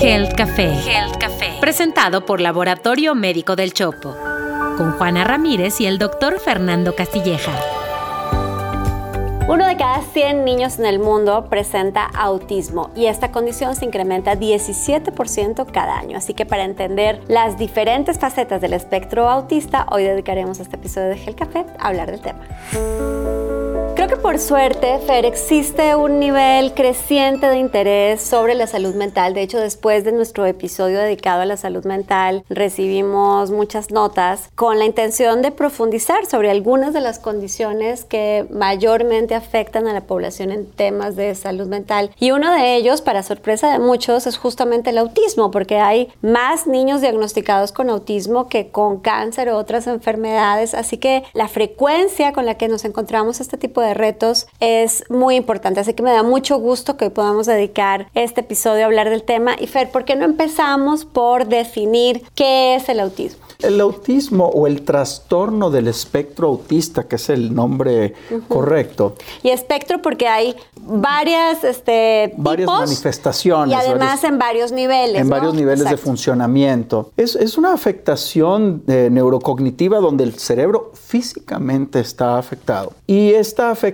Health Café. Health. Presentado por Laboratorio Médico del Chopo. Con Juana Ramírez y el doctor Fernando Castilleja. Uno de cada 100 niños en el mundo presenta autismo y esta condición se incrementa 17% cada año. Así que para entender las diferentes facetas del espectro autista, hoy dedicaremos este episodio de Gel Café a hablar del tema. Creo que por suerte, Fer, existe un nivel creciente de interés sobre la salud mental. De hecho, después de nuestro episodio dedicado a la salud mental, recibimos muchas notas con la intención de profundizar sobre algunas de las condiciones que mayormente afectan a la población en temas de salud mental. Y uno de ellos, para sorpresa de muchos, es justamente el autismo, porque hay más niños diagnosticados con autismo que con cáncer o otras enfermedades. Así que la frecuencia con la que nos encontramos este tipo de retos es muy importante. Así que me da mucho gusto que podamos dedicar este episodio a hablar del tema. Y Fer, ¿por qué no empezamos por definir qué es el autismo? El autismo o el trastorno del espectro autista, que es el nombre correcto. Y espectro porque hay varias, este, varias manifestaciones. Y además en varios niveles. En varios niveles de funcionamiento. Es, es una afectación eh, neurocognitiva donde el cerebro físicamente está afectado. Y esta afectación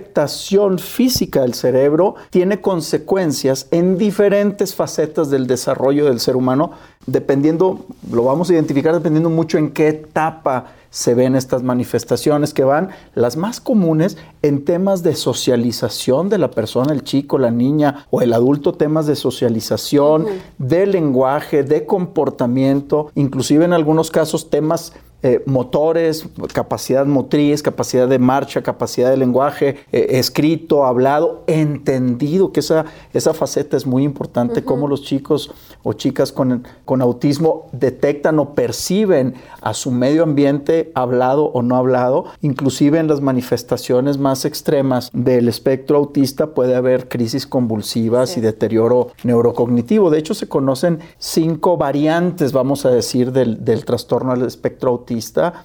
física del cerebro tiene consecuencias en diferentes facetas del desarrollo del ser humano dependiendo, lo vamos a identificar dependiendo mucho en qué etapa se ven estas manifestaciones que van, las más comunes, en temas de socialización de la persona, el chico, la niña o el adulto, temas de socialización, de lenguaje, de comportamiento, inclusive en algunos casos temas eh, motores, capacidad motriz, capacidad de marcha, capacidad de lenguaje, eh, escrito, hablado, entendido, que esa, esa faceta es muy importante, cómo los chicos o chicas con, con autismo detectan o perciben a su medio ambiente hablado o no hablado, inclusive en las manifestaciones más extremas del espectro autista puede haber crisis convulsivas y deterioro neurocognitivo. De hecho, se conocen cinco variantes, vamos a decir, del, del trastorno del espectro autista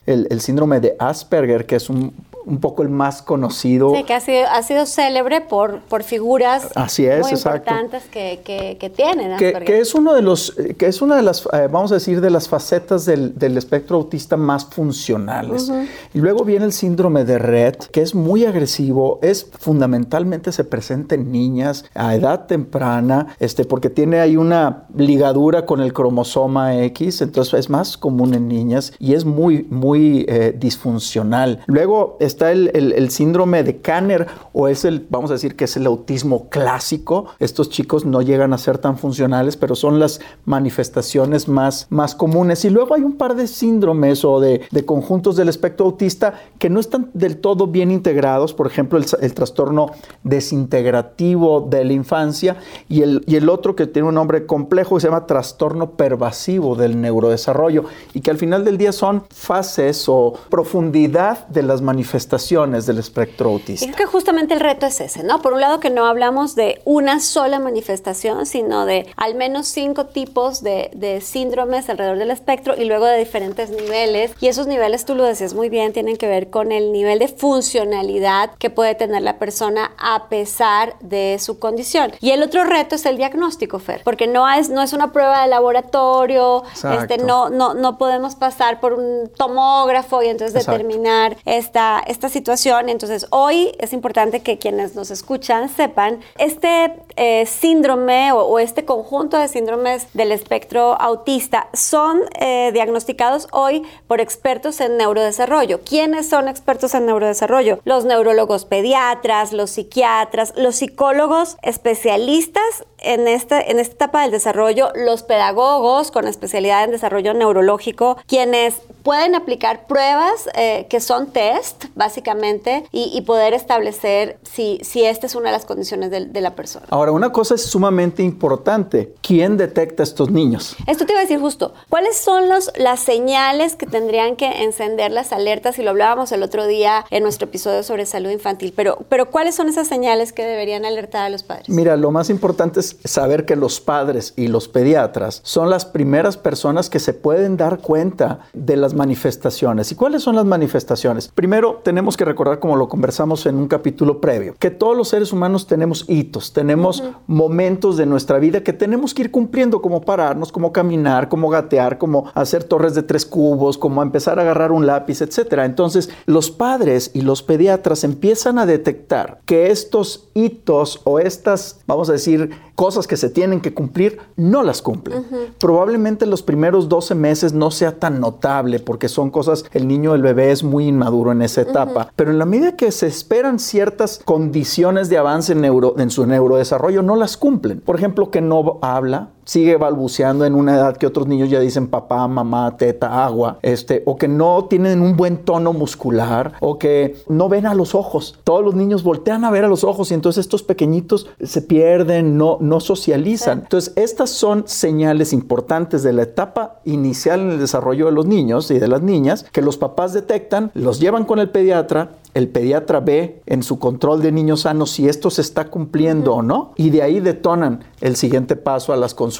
el, síndrome de Asperger, que es un, poco el más conocido. Sí, que ha sido, ha sido célebre por, por figuras Así es, muy importantes que, que, tienen. Que, es uno de los, que es una de las, eh, vamos a decir, de las facetas del, espectro autista más funcionales. Y luego viene el síndrome de Red, que es muy agresivo, es fundamentalmente se presenta en niñas a edad temprana, este, porque tiene ahí una ligadura con el cromosoma X, entonces es más común en niñas y es muy, muy eh, disfuncional. Luego está el, síndrome de Kanner o es el, vamos a decir que es el autismo clásico. Estos chicos no llegan a ser tan funcionales, pero son las manifestaciones más, más comunes. Y luego hay un par de síndromes o de, conjuntos del espectro autista que no están del todo bien integrados. Por ejemplo, el, trastorno desintegrativo de la infancia y el, y el otro que tiene un nombre complejo que se llama trastorno pervasivo del neurodesarrollo y que al final del día son fases o profundidad de las manifestaciones del espectro autista. Y creo que justamente el reto es ese, ¿no? Por un lado que no hablamos de una sola manifestación, sino de al menos cinco tipos de, de síndromes alrededor del espectro y luego de diferentes niveles. Y esos niveles, tú lo decías muy bien, tienen que ver con el nivel de funcionalidad que puede tener la persona a pesar de su condición. Y el otro reto es el diagnóstico, Fer, porque no es, no es una prueba de laboratorio, este, no, no, no podemos pasar por un tomógrafo y entonces determinar esta, esta situación. Entonces, hoy es importante que quienes nos escuchan sepan, este eh, síndrome o, este conjunto de síndromes del espectro autista son eh, diagnosticados hoy por expertos en neurodesarrollo. ¿Quiénes son expertos en neurodesarrollo? Los neurólogos pediatras, los psiquiatras, los psicólogos especialistas en, este, en esta etapa del desarrollo, los pedagogos con especialidad en desarrollo neurológico, quienes pueden aplicar pruebas eh, que son test, básicamente, y, poder establecer si, si esta es una de las condiciones de, la persona. Ahora, una cosa es sumamente importante. ¿Quién detecta a estos niños? Esto te iba a decir justo. ¿Cuáles son los, las señales que tendrían que encender las alertas? Y lo hablábamos el otro día en nuestro episodio sobre salud infantil. Pero, pero ¿cuáles son esas señales que deberían alertar a los padres? Mira, lo más importante es saber que los padres y los pediatras son las primeras personas que se pueden dar cuenta de las manifestaciones. ¿Y cuáles son las manifestaciones? Primero, tenemos que recordar, como lo conversamos en un capítulo previo, que todos los seres humanos tenemos hitos, tenemos momentos de nuestra vida que tenemos que ir cumpliendo, como pararnos, como caminar, como gatear, como hacer torres de tres cubos, como empezar a agarrar un lápiz, etc. Entonces, los padres y los pediatras empiezan a detectar que estos hitos o estas, vamos a decir, cosas que se tienen que cumplir, no las cumplen. Probablemente los primeros 12 meses no sea tan notable porque son cosas, el niño, el bebé es muy inmaduro en esa etapa, pero en la medida que se esperan ciertas condiciones de avance en, neuro, en su neurodesarrollo, no las cumplen. Por ejemplo, que no habla, sigue balbuceando en una edad que otros niños ya dicen papá, mamá, teta, agua, este, o que no tienen un buen tono muscular, o que no ven a los ojos. Todos los niños voltean a ver a los ojos y entonces estos pequeñitos se pierden, no, no socializan. Entonces, estas son señales importantes de la etapa inicial en el desarrollo de los niños y de las niñas que los papás detectan, los llevan con el pediatra el pediatra ve en su control de niños sanos si esto se está cumpliendo o no, y de ahí detonan el siguiente paso a las consultas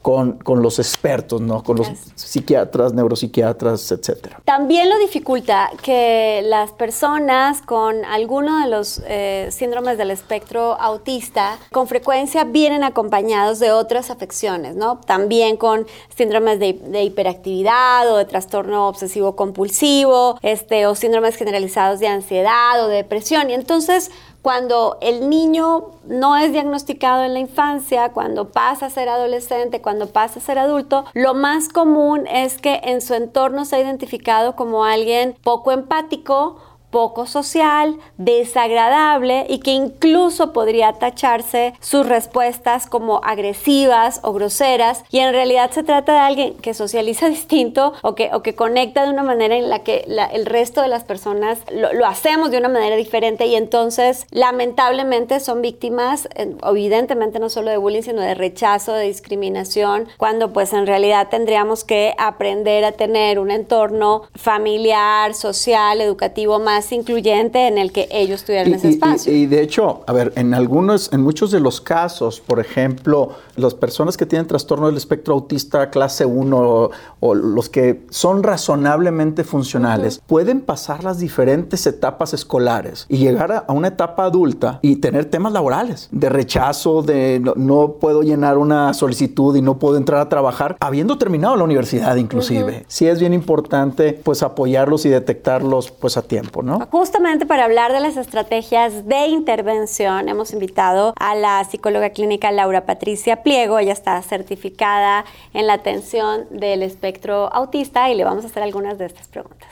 con, con los expertos, ¿no? Con los psiquiatras, neuropsiquiatras, etcétera. También lo dificulta que las personas con alguno de los eh, síndromes del espectro autista con frecuencia vienen acompañados de otras afecciones, ¿no? También con síndromes de, de hiperactividad o de trastorno obsesivo compulsivo, este, o síndromes generalizados de ansiedad ansiedad o depresión. Y entonces, cuando el niño no es diagnosticado en la infancia, cuando pasa a ser adolescente, cuando pasa a ser adulto, lo más común es que en su entorno se ha identificado como alguien poco empático poco social, desagradable y que incluso podría tacharse sus respuestas como agresivas o groseras. Y en realidad se trata de alguien que socializa distinto o que, o que conecta de una manera en la que el resto de las personas lo, hacemos de una manera diferente. Y entonces lamentablemente son víctimas evidentemente no solo de bullying sino de rechazo, de discriminación, cuando pues en realidad tendríamos que aprender a tener un entorno familiar, social, educativo más incluyente en el que ellos tuvieran ese espacio. Y, de hecho, a ver, en algunos, en muchos de los casos, por ejemplo, las personas que tienen trastorno del espectro autista clase 1 o, los que son razonablemente funcionales, pueden pasar las diferentes etapas escolares y llegar a, una etapa adulta y tener temas laborales, de rechazo, de no, puedo llenar una solicitud y no puedo entrar a trabajar, habiendo terminado la universidad inclusive. Sí es bien importante pues apoyarlos y detectarlos pues a tiempo, ¿no? Justamente para hablar de las estrategias de intervención, hemos invitado a la psicóloga clínica Laura Patricia Pliego. Ella está certificada en la atención del espectro autista y le vamos a hacer algunas de estas preguntas.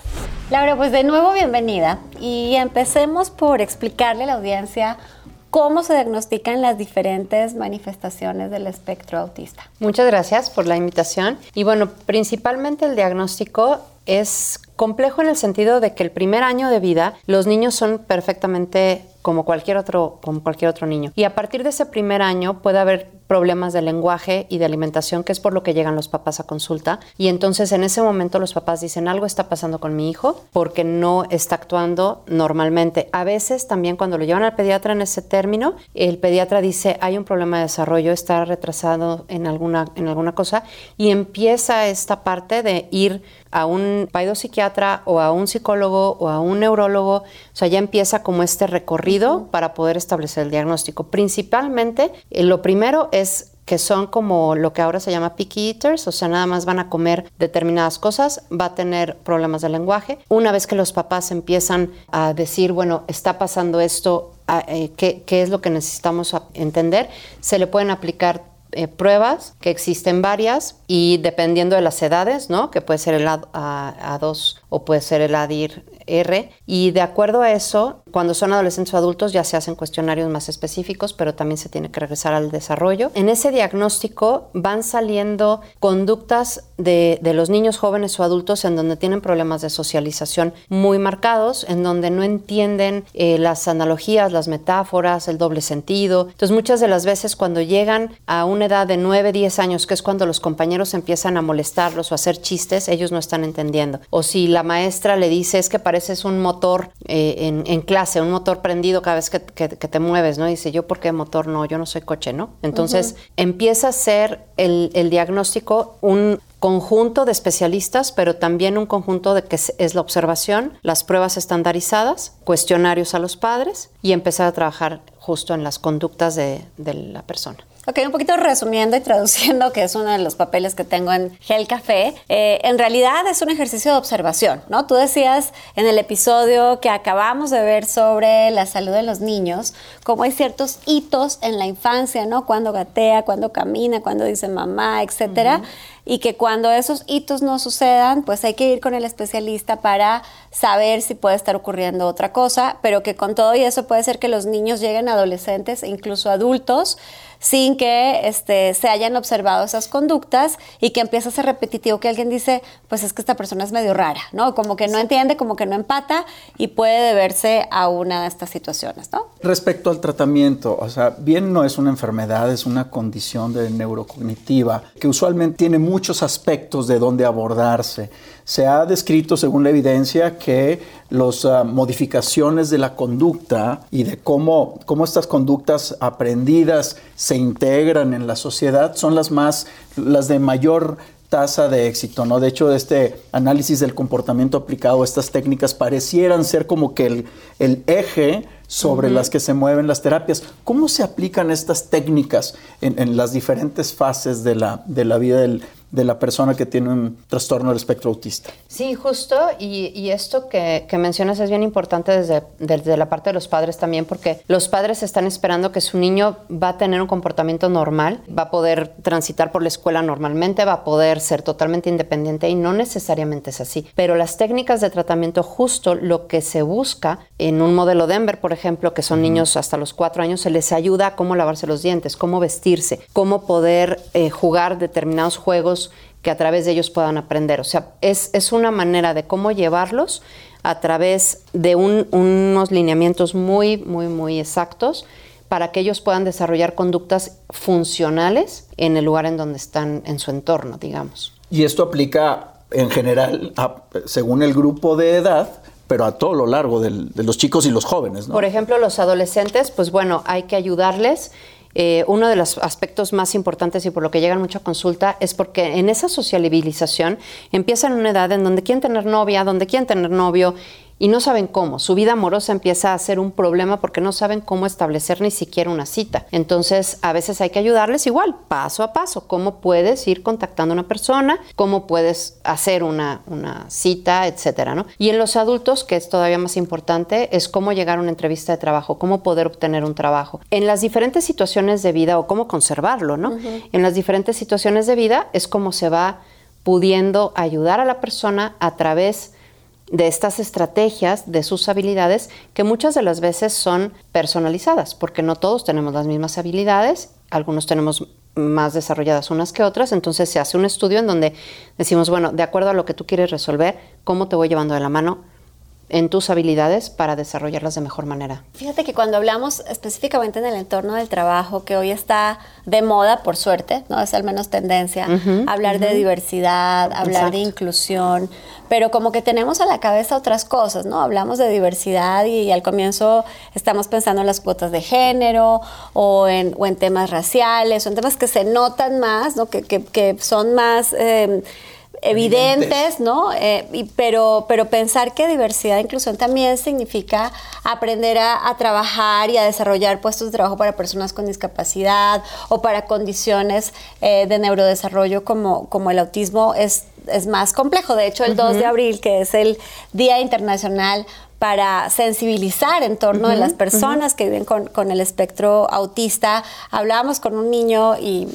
Laura, pues de nuevo bienvenida y empecemos por explicarle a la audiencia cómo se diagnostican las diferentes manifestaciones del espectro autista. Muchas gracias por la invitación. Y bueno, principalmente el diagnóstico es complejo en el sentido de que el primer año de vida los niños son perfectamente como cualquier otro como cualquier otro niño y a partir de ese primer año puede haber problemas de lenguaje y de alimentación, que es por lo que llegan los papás a consulta. Y entonces en ese momento los papás dicen, algo está pasando con mi hijo porque no está actuando normalmente. A veces también cuando lo llevan al pediatra en ese término, el pediatra dice, hay un problema de desarrollo, está retrasado en alguna, en alguna cosa, y empieza esta parte de ir a un psiquiatra o a un psicólogo o a un neurólogo, o sea, ya empieza como este recorrido para poder establecer el diagnóstico. Principalmente, eh, lo primero es que son como lo que ahora se llama picky eaters, o sea, nada más van a comer determinadas cosas, va a tener problemas de lenguaje. Una vez que los papás empiezan a decir, bueno, está pasando esto, ah, eh, ¿qué, es lo que necesitamos entender? Se le pueden aplicar eh, pruebas, que existen varias, y dependiendo de las edades, ¿no? Que puede ser el A, A, 2 o puede ser el ADIR R. Y de acuerdo a eso, cuando son adolescentes o adultos ya se hacen cuestionarios más específicos, pero también se tiene que regresar al desarrollo. En ese diagnóstico van saliendo conductas de, los niños jóvenes o adultos en donde tienen problemas de socialización muy marcados, en donde no entienden eh, las analogías, las metáforas, el doble sentido. Entonces muchas de las veces cuando llegan a una edad de 9, 10 años, que es cuando los compañeros empiezan a molestarlos o a hacer chistes, ellos no están entendiendo. O si la maestra le dice es que pareces un motor eh, en, en clase, un motor prendido cada vez que, te mueves, ¿no? dice, yo, ¿por qué motor? No, yo no soy coche, ¿no? Entonces empieza a ser el, el diagnóstico un conjunto de especialistas, pero también un conjunto de que es la observación, las pruebas estandarizadas, cuestionarios a los padres y empezar a trabajar justo en las conductas de, la persona. Ok, un poquito resumiendo y traduciendo, que es uno de los papeles que tengo en Gel Café, eh, en realidad es un ejercicio de observación, ¿no? Tú decías en el episodio que acabamos de ver sobre la salud de los niños, cómo hay ciertos hitos en la infancia, ¿no? Cuando gatea, cuando camina, cuando dice mamá, etcétera y que cuando esos hitos no sucedan, pues hay que ir con el especialista para saber si puede estar ocurriendo otra cosa, pero que con todo y eso puede ser que los niños lleguen adolescentes e incluso adultos sin que este, se hayan observado esas conductas y que empieza a ser repetitivo que alguien dice, pues es que esta persona es medio rara, ¿no? Como que no entiende, como que no empata y puede deberse a una de estas situaciones, ¿no? Respecto al tratamiento, o sea, bien no es una enfermedad, es una condición de neurocognitiva que usualmente tiene muchos aspectos de dónde abordarse. Se ha descrito, según la evidencia, que las ah, modificaciones de la conducta y de cómo, cómo estas conductas aprendidas se integran en la sociedad son las más, las de mayor tasa de éxito, ¿no? De hecho, este análisis del comportamiento aplicado, estas técnicas parecieran ser como que el, el eje sobre las que se mueven las terapias. ¿Cómo se aplican estas técnicas en, en las diferentes fases de la, de la vida del, de la persona que tiene un trastorno del espectro autista. Sí, justo, y, esto que, mencionas es bien importante desde, desde la parte de los padres también, porque los padres están esperando que su niño va a tener un comportamiento normal, va a poder transitar por la escuela normalmente, va a poder ser totalmente independiente y no necesariamente es así. Pero las técnicas de tratamiento justo lo que se busca en un modelo Denver, por ejemplo, que son niños hasta los cuatro años, se les ayuda a cómo lavarse los dientes, cómo vestirse, cómo poder eh, jugar determinados juegos que a través de ellos puedan aprender. O sea, es, una manera de cómo llevarlos a través de unos lineamientos muy, muy, muy exactos para que ellos puedan desarrollar conductas funcionales en el lugar en donde están en su entorno, digamos. Y esto aplica en general, según el grupo de edad, pero a todo lo largo de los chicos y los jóvenes. Por ejemplo, los adolescentes, pues bueno, hay que ayudarles eh, uno de los aspectos más importantes y por lo que llegan mucho a consulta es porque en esa sociabilización empiezan en una edad en donde quieren tener novia, donde quieren tener novio y no saben cómo. Su vida amorosa empieza a ser un problema porque no saben cómo establecer ni siquiera una cita. Entonces, a veces hay que ayudarles igual, paso a paso, cómo puedes ir contactando a una persona, cómo puedes hacer una, una cita, etcétera, ¿no? Y en los adultos, que es todavía más importante, es cómo llegar a una entrevista de trabajo, cómo poder obtener un trabajo. En las diferentes situaciones de vida o cómo conservarlo, ¿no? En las diferentes situaciones de vida es cómo se va pudiendo ayudar a la persona a través de estas estrategias, de sus habilidades, que muchas de las veces son personalizadas, porque no todos tenemos las mismas habilidades, algunos tenemos más desarrolladas unas que otras, entonces se hace un estudio en donde decimos, bueno, de acuerdo a lo que tú quieres resolver, ¿cómo te voy llevando de la mano en tus habilidades para desarrollarlas de mejor manera. Fíjate que cuando hablamos específicamente en el entorno del trabajo, que hoy está de moda, por suerte, no es al menos tendencia, hablar de diversidad, hablar de inclusión, pero como que tenemos a la cabeza otras cosas, ¿no? Hablamos de diversidad y, al comienzo estamos pensando en las cuotas de género o en, o en temas raciales o en temas que se notan más, ¿no? Que, que, que son más... Eh, evidentes, ¿no? Eh, y, pero, pero pensar que diversidad e inclusión también significa aprender a, trabajar y a desarrollar puestos de trabajo para personas con discapacidad o para condiciones eh, de neurodesarrollo como, como el autismo es, es más complejo. De hecho, el 2 de abril, que es el Día Internacional para sensibilizar en torno de las personas que viven con, el espectro autista. Hablábamos con un niño y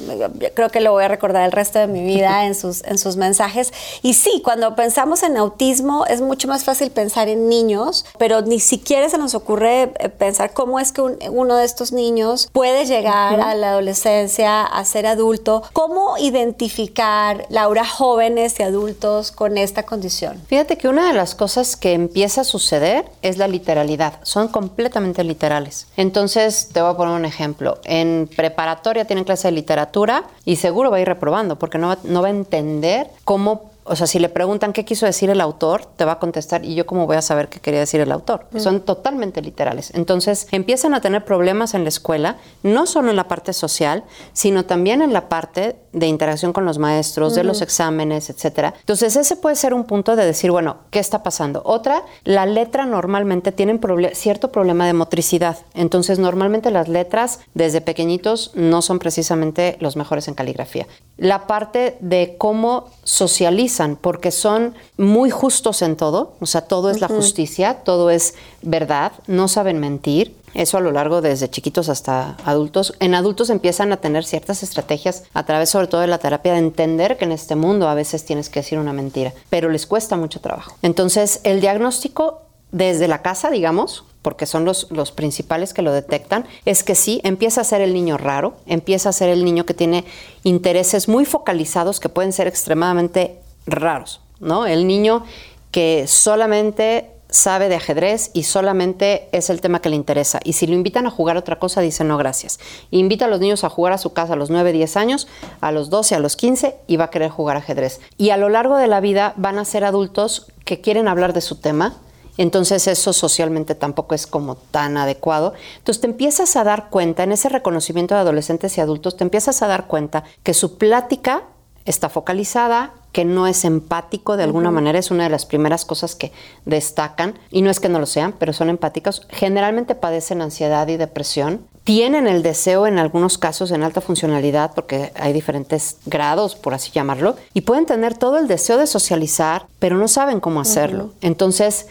creo que lo voy a recordar el resto de mi vida en sus, en sus mensajes. Y sí, cuando pensamos en autismo es mucho más fácil pensar en niños, pero ni siquiera se nos ocurre eh, pensar cómo es que uno de estos niños puede llegar a la adolescencia, a ser adulto. ¿Cómo identificar, Laura, jóvenes y adultos con esta condición? Fíjate que una de las cosas que empieza a suceder es la literalidad. Son completamente literales. Entonces, te voy a poner un ejemplo. En preparatoria tienen clase de literatura y seguro va a ir reprobando porque no va, no va a entender cómo o sea, si le preguntan qué quiso decir el autor, te va a contestar, ¿y yo cómo voy a saber qué quería decir el autor? Mm. Son totalmente literales. Entonces, empiezan a tener problemas en la escuela, no solo en la parte social, sino también en la parte de interacción con los maestros, de los exámenes, etcétera. Entonces, ese puede ser un punto de decir, bueno, ¿qué está pasando? Otra, la letra normalmente tiene cierto problema de motricidad. Entonces, normalmente las letras desde pequeñitos no son precisamente los mejores en caligrafía. La parte de cómo socializan, porque son muy justos en todo, o sea, todo es la justicia, todo es verdad, no saben mentir. Eso a lo largo desde chiquitos hasta adultos. En adultos empiezan a tener ciertas estrategias a través sobre todo de la terapia de entender que en este mundo a veces tienes que decir una mentira, pero les cuesta mucho trabajo. Entonces, el diagnóstico desde la casa, digamos, porque son los, los principales que lo detectan, es que sí, empieza a ser el niño raro, empieza a ser el niño que tiene intereses muy focalizados que pueden ser extremadamente raros, ¿no? El niño que solamente sabe de ajedrez y solamente es el tema que le interesa. Y si lo invitan a jugar otra cosa, dice no, gracias. Invita a los niños a jugar a su casa a los 9, 10 años, a los 12, a los 15 y va a querer jugar ajedrez. Y a lo largo de la vida van a ser adultos que quieren hablar de su tema, entonces eso socialmente tampoco es como tan adecuado. Entonces te empiezas a dar cuenta, en ese reconocimiento de adolescentes y adultos, te empiezas a dar cuenta que su plática está focalizada, que no es empático de alguna manera, es una de las primeras cosas que destacan, y no es que no lo sean, pero son empáticos, generalmente padecen ansiedad y depresión, tienen el deseo en algunos casos en alta funcionalidad, porque hay diferentes grados, por así llamarlo, y pueden tener todo el deseo de socializar, pero no saben cómo hacerlo. Entonces,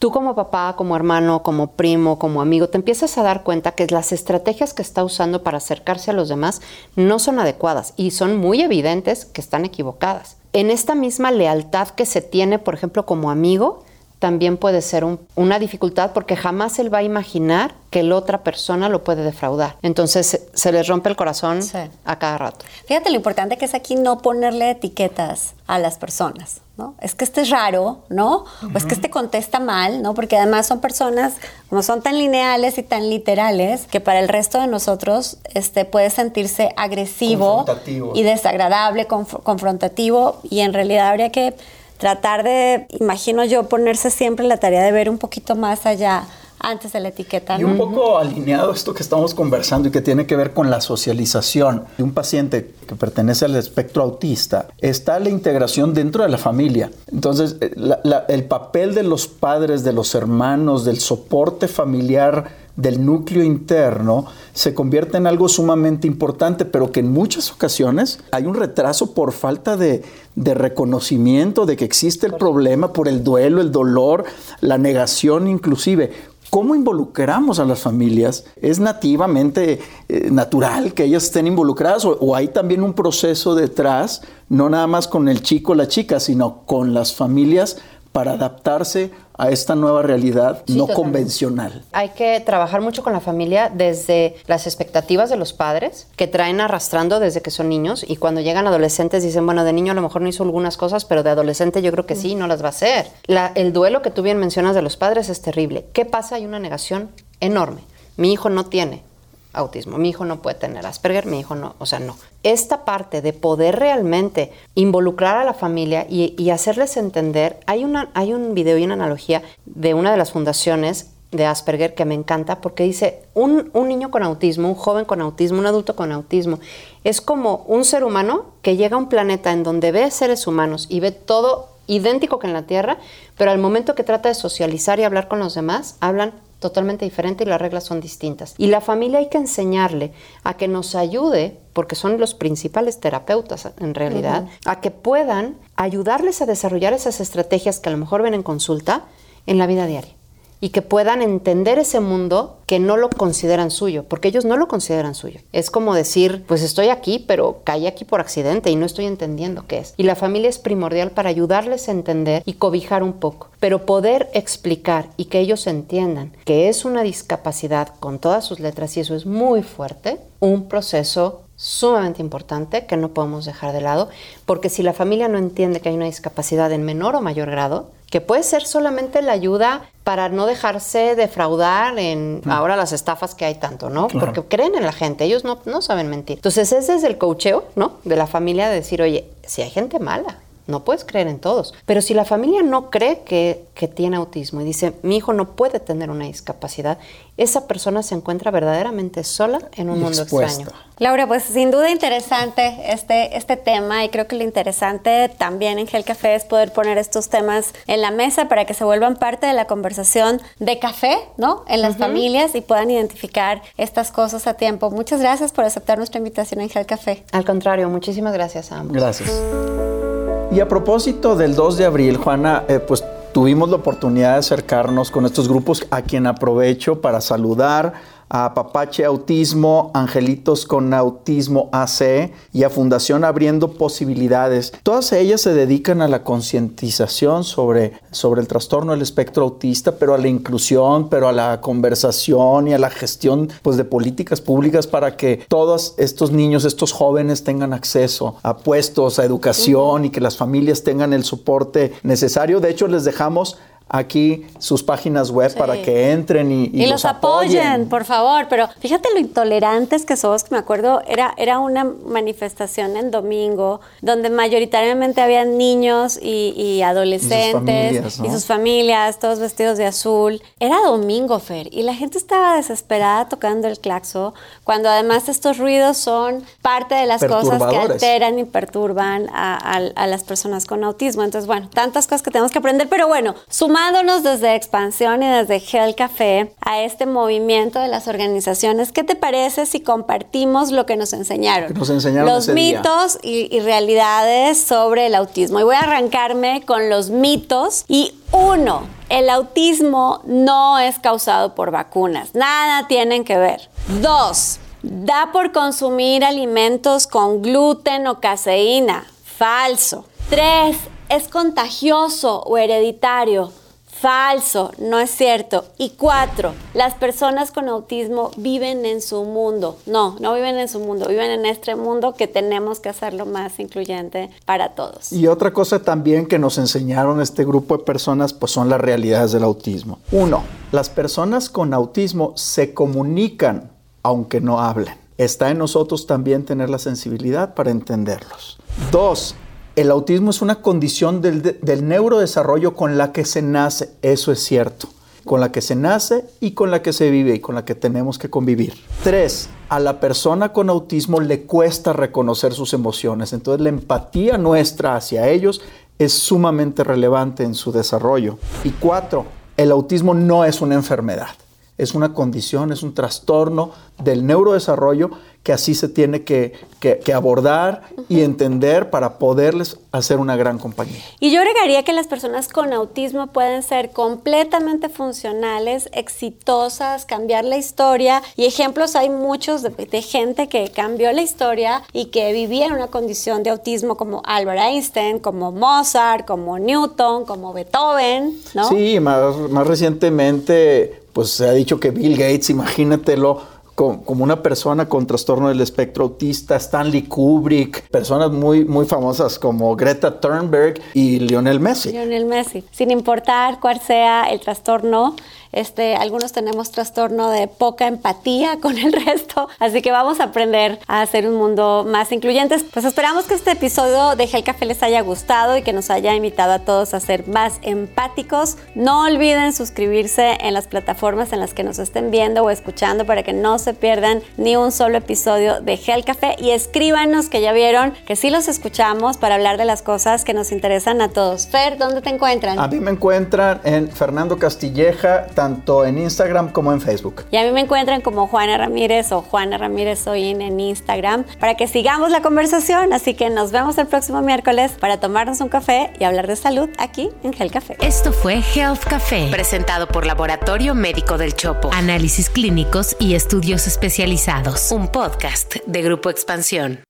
tú como papá, como hermano, como primo, como amigo, te empiezas a dar cuenta que las estrategias que está usando para acercarse a los demás no son adecuadas y son muy evidentes que están equivocadas. En esta misma lealtad que se tiene, por ejemplo, como amigo, también puede ser una dificultad porque jamás él va a imaginar que la otra persona lo puede defraudar. Entonces se, les rompe el corazón a cada rato. Fíjate lo importante que es aquí no ponerle etiquetas a las personas. ¿no? Es que este es raro, ¿no? O es que este contesta mal, ¿no? Porque además son personas, como son tan lineales y tan literales, que para el resto de nosotros este, puede sentirse agresivo y desagradable, confrontativo, y en realidad habría que tratar de, imagino yo, ponerse siempre la tarea de ver un poquito más allá antes de la etiqueta. Y un poco alineado esto que estamos conversando y que tiene que ver con la socialización de un paciente que pertenece al espectro autista, está la integración dentro de la familia. Entonces, eh, el papel de los padres, de los hermanos, del soporte familiar del núcleo interno se convierte en algo sumamente importante, pero que en muchas ocasiones hay un retraso por falta de, reconocimiento de que existe el problema, por el duelo, el dolor, la negación inclusive. ¿Cómo involucramos a las familias? ¿Es nativamente eh, natural que ellas estén involucradas o, o, hay también un proceso detrás, no nada más con el chico o la chica, sino con las familias para adaptarse a esta nueva realidad no convencional. Hay que trabajar mucho con la familia desde las expectativas de los padres que traen arrastrando desde que son niños y cuando llegan adolescentes dicen, bueno, de niño a lo mejor no hizo algunas cosas, pero de adolescente yo creo que sí, no las va a hacer. el duelo que tú bien mencionas de los padres es terrible. ¿Qué pasa? Hay una negación enorme. Mi hijo no tiene autismo, mi hijo no puede tener Asperger, mi hijo no, o sea, no. Esta parte de poder realmente involucrar a la familia y, hacerles entender, hay, una, hay un video y una analogía de una de las fundaciones de Asperger que me encanta porque dice, un, un, niño con autismo, un joven con autismo, un adulto con autismo, es como un ser humano que llega a un planeta en donde ve seres humanos y ve todo idéntico que en la Tierra, pero al momento que trata de socializar y hablar con los demás, hablan totalmente diferente y las reglas son distintas. Y la familia hay que enseñarle a que nos ayude, porque son los principales terapeutas en realidad, a que puedan ayudarles a desarrollar esas estrategias que a lo mejor ven en consulta en la vida diaria y que puedan entender ese mundo que no lo consideran suyo, porque ellos no lo consideran suyo. Es como decir, pues estoy aquí, pero caí aquí por accidente y no estoy entendiendo qué es. Y la familia es primordial para ayudarles a entender y cobijar un poco, pero poder explicar y que ellos entiendan que es una discapacidad con todas sus letras y eso es muy fuerte, un proceso sumamente importante que no podemos dejar de lado, porque si la familia no entiende que hay una discapacidad en menor o mayor grado, que puede ser solamente la ayuda para no dejarse defraudar en ahora las estafas que hay tanto, ¿no? Porque creen en la gente, ellos no, no saben mentir. Entonces es desde el cocheo, ¿no? De la familia de decir, oye, si hay gente mala, no puedes creer en todos. Pero si la familia no cree que, que tiene autismo y dice, mi hijo no puede tener una discapacidad, esa persona se encuentra verdaderamente sola en un mundo extraño. Laura, pues sin duda interesante este, este tema y creo que lo interesante también en Gel Café es poder poner estos temas en la mesa para que se vuelvan parte de la conversación de café, ¿no? En las familias y puedan identificar estas cosas a tiempo. Muchas gracias por aceptar nuestra invitación en Gel Café. Al contrario, muchísimas gracias a ambos. Gracias. Y a propósito del 2 de abril, Juana, eh, pues tuvimos la oportunidad de acercarnos con estos grupos a quien aprovecho para saludar a Papache Autismo, Angelitos con Autismo AC y a Fundación Abriendo Posibilidades. Todas ellas se dedican a la concientización sobre, sobre el trastorno del espectro autista, pero a la inclusión, pero a la conversación y a la gestión pues, de políticas públicas para que todos estos niños, estos jóvenes tengan acceso a puestos, a educación y que las familias tengan el soporte necesario. De hecho, les dejamos aquí sus páginas web para que entren y, y, los, apoyen, por favor. Pero fíjate lo intolerantes que somos, que me acuerdo, era, era una manifestación en domingo donde mayoritariamente había niños y, adolescentes y sus, familias, todos vestidos de azul. Era domingo, Fer, y la gente estaba desesperada tocando el claxo, cuando además estos ruidos son parte de las cosas que alteran y perturban a, a las personas con autismo. Entonces, bueno, tantas cosas que tenemos que aprender, pero bueno, sumar sumándonos desde Expansión y desde Gel Café a este movimiento de las organizaciones, ¿qué te parece si compartimos lo que nos enseñaron? Nos enseñaron los mitos Y, y realidades sobre el autismo. Y voy a arrancarme con los mitos. Y uno, el autismo no es causado por vacunas. Nada tienen que ver. Dos, da por consumir alimentos con gluten o caseína. Falso. Tres, es contagioso o hereditario. Falso, no es cierto. Y cuatro, las personas con autismo viven en su mundo. No, no viven en su mundo, viven en este mundo que tenemos que hacerlo más incluyente para todos. Y otra cosa también que nos enseñaron este grupo de personas, pues son las realidades del autismo. Uno, las personas con autismo se comunican aunque no hablen. Está en nosotros también tener la sensibilidad para entenderlos. Dos, el autismo es una condición del, neurodesarrollo con la que se nace, eso es cierto, con la que se nace y con la que se vive y con la que tenemos que convivir. Tres, a la persona con autismo le cuesta reconocer sus emociones, entonces la empatía nuestra hacia ellos es sumamente relevante en su desarrollo. Y cuatro, el autismo no es una enfermedad, es una condición, es un trastorno del neurodesarrollo que así se tiene que, abordar y entender para poderles hacer una gran compañía. Y yo agregaría que las personas con autismo pueden ser completamente funcionales, exitosas, cambiar la historia. Y ejemplos hay muchos de, gente que cambió la historia y que vivía en una condición de autismo como Albert Einstein, como Mozart, como Newton, como Beethoven, ¿no? Sí, más, más recientemente pues se ha dicho que Bill Gates, imagínatelo, como una persona con trastorno del espectro autista, Stanley Kubrick, personas muy, muy famosas como Greta Thunberg y Lionel Messi. Lionel Messi. Sin importar cuál sea el trastorno, este, algunos tenemos trastorno de poca empatía con el resto, así que vamos a aprender a hacer un mundo más incluyente. Pues esperamos que este episodio de Gel Café les haya gustado y que nos haya invitado a todos a ser más empáticos. No olviden suscribirse en las plataformas en las que nos estén viendo o escuchando para que no se pierdan ni un solo episodio de Gel Café y escríbanos que ya vieron que sí los escuchamos para hablar de las cosas que nos interesan a todos. Fer, ¿dónde te encuentran? A mí me encuentran en Fernando Castilleja, tanto en Instagram como en Facebook. Y a mí me encuentran como Juana Ramírez o Juana Ramírez Soin en Instagram para que sigamos la conversación. Así que nos vemos el próximo miércoles para tomarnos un café y hablar de salud aquí en Health Café. Esto fue Health Café, presentado por Laboratorio Médico del Chopo. Análisis clínicos y estudios especializados. Un podcast de Grupo Expansión.